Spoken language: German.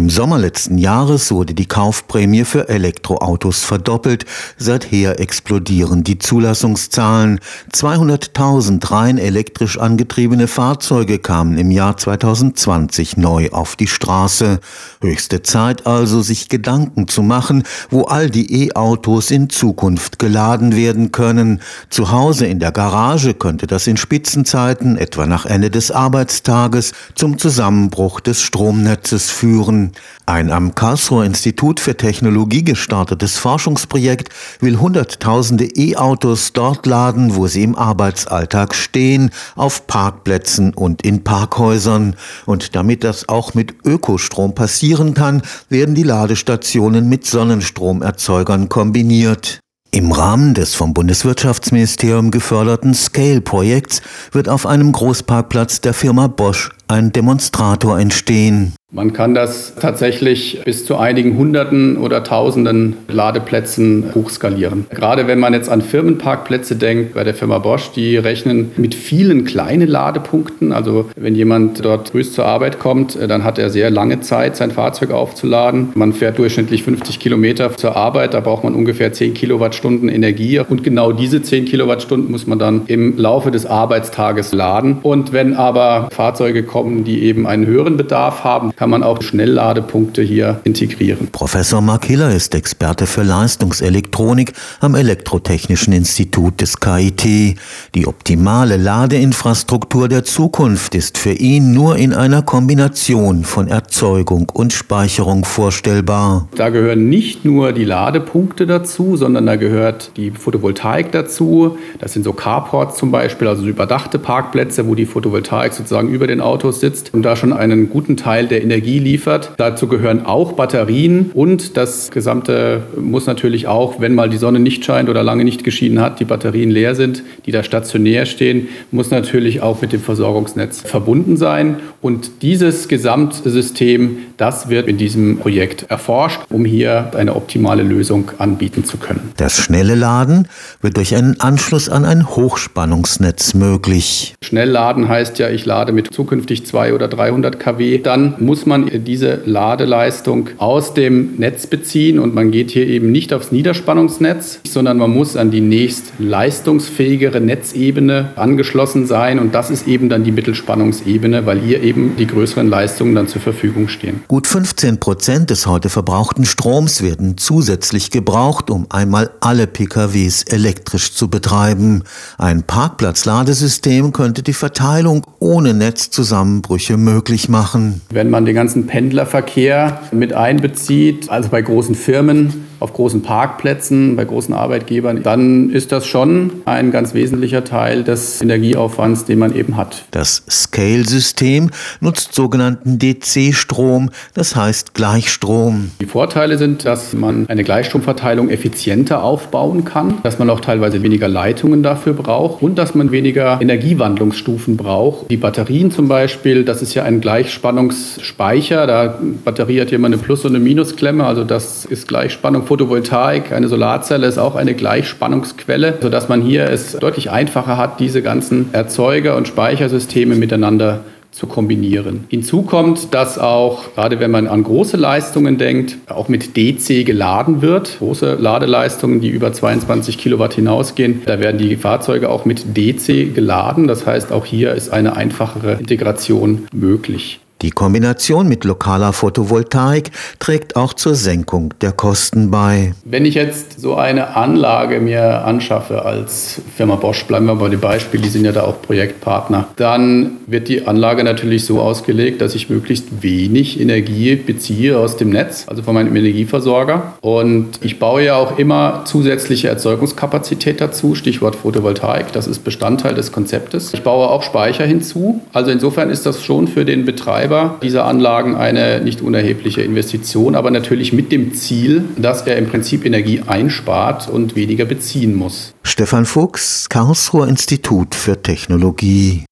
Im Sommer letzten Jahres wurde die Kaufprämie für Elektroautos verdoppelt. Seither explodieren die Zulassungszahlen. 200.000 rein elektrisch angetriebene Fahrzeuge kamen im Jahr 2020 neu auf die Straße. Höchste Zeit also, sich Gedanken zu machen, wo all die E-Autos in Zukunft geladen werden können. Zu Hause in der Garage könnte das in Spitzenzeiten, etwa nach Ende des Arbeitstages, zum Zusammenbruch des Stromnetzes führen. Ein am Karlsruher Institut für Technologie gestartetes Forschungsprojekt will Hunderttausende E-Autos dort laden, wo sie im Arbeitsalltag stehen, auf Parkplätzen und in Parkhäusern. Und damit das auch mit Ökostrom passieren kann, werden die Ladestationen mit Sonnenstromerzeugern kombiniert. Im Rahmen des vom Bundeswirtschaftsministerium geförderten Scale-Projekts wird auf einem Großparkplatz der Firma Bosch ein Demonstrator entstehen. Man kann das tatsächlich bis zu einigen Hunderten oder Tausenden Ladeplätzen hochskalieren. Gerade wenn man jetzt an Firmenparkplätze denkt, bei der Firma Bosch, die rechnen mit vielen kleinen Ladepunkten. Also wenn jemand dort früh zur Arbeit kommt, dann hat er sehr lange Zeit, sein Fahrzeug aufzuladen. Man fährt durchschnittlich 50 Kilometer zur Arbeit, da braucht man ungefähr 10 Kilowattstunden Energie. Und genau diese 10 Kilowattstunden muss man dann im Laufe des Arbeitstages laden. Und wenn aber Fahrzeuge kommen, die eben einen höheren Bedarf haben, kann man auch Schnellladepunkte hier integrieren. Professor Mark Hiller ist Experte für Leistungselektronik am Elektrotechnischen Institut des KIT. Die optimale Ladeinfrastruktur der Zukunft ist für ihn nur in einer Kombination von Erzeugung und Speicherung vorstellbar. Da gehören nicht nur die Ladepunkte dazu, sondern da gehört die Photovoltaik dazu. Das sind so Carports zum Beispiel, also überdachte Parkplätze, wo die Photovoltaik sozusagen über den Autos sitzt und da schon einen guten Teil der Energie liefert. Dazu gehören auch Batterien und das Gesamte muss natürlich auch, wenn mal die Sonne nicht scheint oder lange nicht geschienen hat, die Batterien leer sind, die da stationär stehen, muss natürlich auch mit dem Versorgungsnetz verbunden sein. Und dieses Gesamtsystem, das wird in diesem Projekt erforscht, um hier eine optimale Lösung anbieten zu können. Das schnelle Laden wird durch einen Anschluss an ein Hochspannungsnetz möglich. Schnellladen heißt ja, ich lade mit zukünftig 200 oder 300 kW. Dann muss muss man diese Ladeleistung aus dem Netz beziehen und man geht hier eben nicht aufs Niederspannungsnetz, sondern man muss an die nächst leistungsfähigere Netzebene angeschlossen sein und das ist eben dann die Mittelspannungsebene, weil hier eben die größeren Leistungen dann zur Verfügung stehen. Gut 15 Prozent des heute verbrauchten Stroms werden zusätzlich gebraucht, um einmal alle PKWs elektrisch zu betreiben. Ein Parkplatzladesystem könnte die Verteilung ohne Netzzusammenbrüche möglich machen. Wenn man den ganzen Pendlerverkehr mit einbezieht, also bei großen Firmen, auf großen Parkplätzen, bei großen Arbeitgebern, dann ist das schon ein ganz wesentlicher Teil des Energieaufwands, den man eben hat. Das Scale-System nutzt sogenannten DC-Strom, das heißt Gleichstrom. Die Vorteile sind, dass man eine Gleichstromverteilung effizienter aufbauen kann, dass man auch teilweise weniger Leitungen dafür braucht und dass man weniger Energiewandlungsstufen braucht. Die Batterien zum Beispiel, das ist ja ein Gleichspannungsspeicher, da Batterie hat hier immer eine Plus- und eine Minusklemme, also das ist Gleichspannung Photovoltaik, eine Solarzelle ist auch eine Gleichspannungsquelle, sodass man hier es deutlich einfacher hat, diese ganzen Erzeuger- und Speichersysteme miteinander zu kombinieren. Hinzu kommt, dass auch, gerade wenn man an große Leistungen denkt, auch mit DC geladen wird. Große Ladeleistungen, die über 22 Kilowatt hinausgehen, da werden die Fahrzeuge auch mit DC geladen. Das heißt, auch hier ist eine einfachere Integration möglich. Die Kombination mit lokaler Photovoltaik trägt auch zur Senkung der Kosten bei. Wenn ich jetzt so eine Anlage mir anschaffe als Firma Bosch, bleiben wir bei dem Beispiel, die sind ja da auch Projektpartner, dann wird die Anlage natürlich so ausgelegt, dass ich möglichst wenig Energie beziehe aus dem Netz, also von meinem Energieversorger. Und ich baue ja auch immer zusätzliche Erzeugungskapazität dazu, Stichwort Photovoltaik, das ist Bestandteil des Konzeptes. Ich baue auch Speicher hinzu. Also insofern ist das schon für den Betreiber Betreiber dieser Anlagen eine nicht unerhebliche Investition, aber natürlich mit dem Ziel, dass er im Prinzip Energie einspart und weniger beziehen muss. Stefan Fuchs, Karlsruher Institut für Technologie.